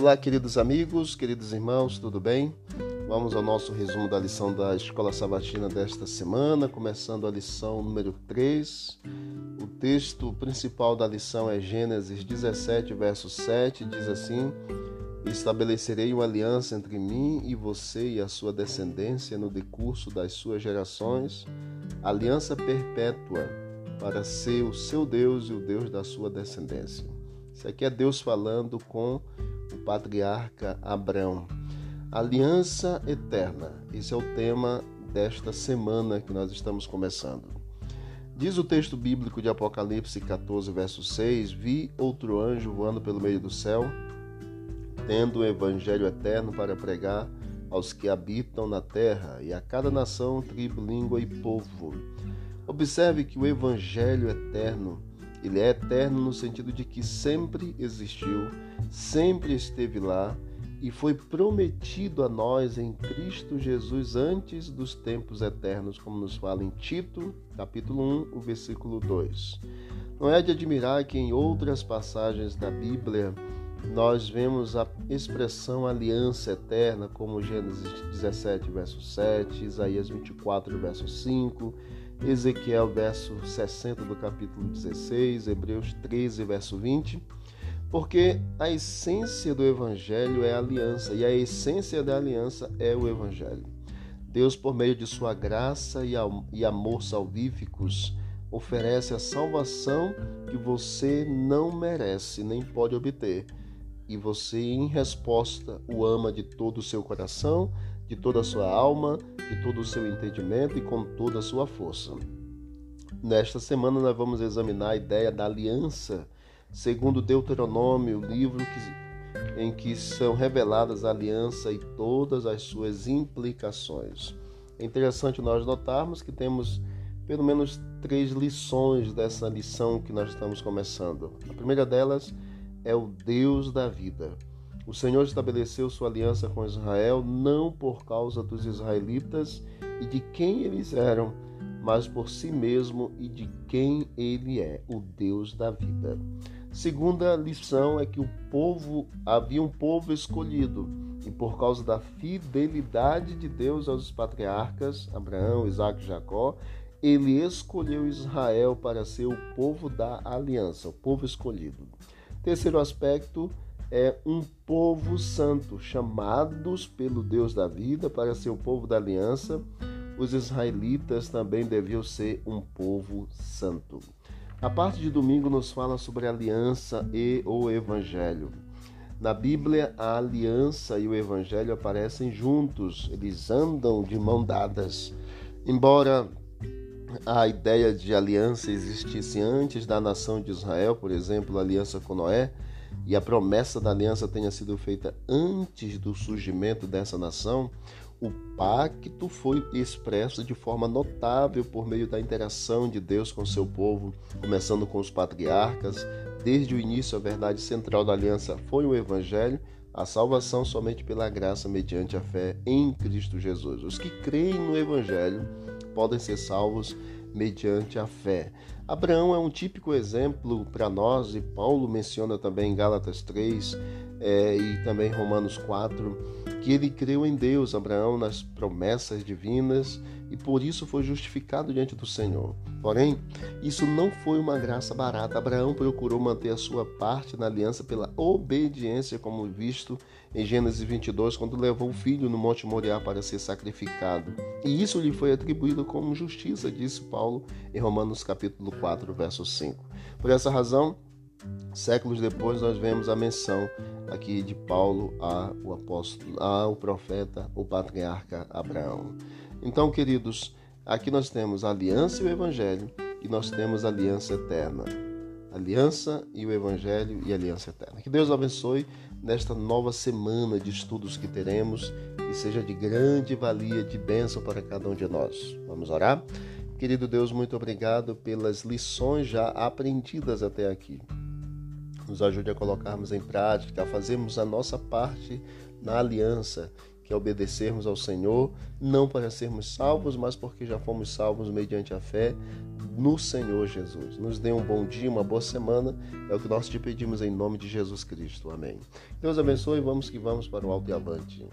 Olá, queridos amigos, queridos irmãos, tudo bem? Vamos ao nosso resumo da lição da Escola Sabatina desta semana, começando a lição número 3. O texto principal da lição é Gênesis 17, verso 7, diz assim: Estabelecerei uma aliança entre mim e você e a sua descendência no decurso das suas gerações, aliança perpétua, para ser o seu Deus e o Deus da sua descendência. Isso aqui é Deus falando com o patriarca Abraão. Aliança eterna. Esse é o tema desta semana que nós estamos começando. Diz o texto bíblico de Apocalipse 14, verso 6: Vi outro anjo voando pelo meio do céu, tendo o evangelho eterno para pregar aos que habitam na terra e a cada nação, tribo, língua e povo. Observe que o evangelho eterno ele é eterno no sentido de que sempre existiu, sempre esteve lá e foi prometido a nós em Cristo Jesus antes dos tempos eternos, como nos fala em Tito, capítulo 1, o versículo 2. Não é de admirar que em outras passagens da Bíblia nós vemos a expressão aliança eterna, como Gênesis 17, verso 7, Isaías 24, verso 5, Ezequiel, verso 60 do capítulo 16, Hebreus 13, verso 20, porque a essência do Evangelho é a aliança e a essência da aliança é o Evangelho. Deus, por meio de sua graça e amor salvíficos, oferece a salvação que você não merece nem pode obter. E você, em resposta, o ama de todo o seu coração de toda a sua alma, de todo o seu entendimento e com toda a sua força. Nesta semana nós vamos examinar a ideia da aliança, segundo Deuteronômio, o livro que, em que são reveladas a aliança e todas as suas implicações. É interessante nós notarmos que temos pelo menos três lições dessa lição que nós estamos começando. A primeira delas é o Deus da vida. O Senhor estabeleceu sua aliança com Israel não por causa dos israelitas e de quem eles eram, mas por si mesmo e de quem ele é, o Deus da vida. Segunda lição é que o povo havia um povo escolhido e por causa da fidelidade de Deus aos patriarcas Abraão, Isaac e Jacó, ele escolheu Israel para ser o povo da aliança, o povo escolhido. Terceiro aspecto é um povo santo, chamados pelo Deus da vida para ser o povo da aliança. Os israelitas também deviam ser um povo santo. A parte de domingo nos fala sobre aliança e o evangelho. Na Bíblia, a aliança e o evangelho aparecem juntos, eles andam de mão dadas. Embora a ideia de aliança existisse antes da nação de Israel, por exemplo, a aliança com Noé, e a promessa da aliança tenha sido feita antes do surgimento dessa nação, o pacto foi expresso de forma notável por meio da interação de Deus com seu povo, começando com os patriarcas. Desde o início, a verdade central da aliança foi o Evangelho, a salvação somente pela graça mediante a fé em Cristo Jesus. Os que creem no Evangelho podem ser salvos mediante a fé. Abraão é um típico exemplo para nós, e Paulo menciona também em Gálatas 3 é, e também Romanos 4, que ele creu em Deus, Abraão, nas promessas divinas e por isso foi justificado diante do Senhor. Porém, isso não foi uma graça barata. Abraão procurou manter a sua parte na aliança pela obediência, como visto em Gênesis 22, quando levou o filho no Monte Moriá para ser sacrificado. E isso lhe foi atribuído como justiça, disse Paulo em Romanos capítulo 4, verso 5. Por essa razão, séculos depois nós vemos a menção aqui de Paulo ao apóstolo, ao profeta, o patriarca Abraão. Então, queridos, aqui nós temos a aliança e o evangelho e nós temos a aliança eterna. Aliança e o evangelho e aliança eterna. Que Deus abençoe nesta nova semana de estudos que teremos, que seja de grande valia, de bênção para cada um de nós. Vamos orar? Querido Deus, muito obrigado pelas lições já aprendidas até aqui. Nos ajude a colocarmos em prática, a fazermos a nossa parte na aliança que é obedecermos ao Senhor, não para sermos salvos, mas porque já fomos salvos mediante a fé no Senhor Jesus. Nos dê um bom dia, uma boa semana, é o que nós te pedimos em nome de Jesus Cristo. Amém. Deus abençoe, vamos que vamos para o alto e avante.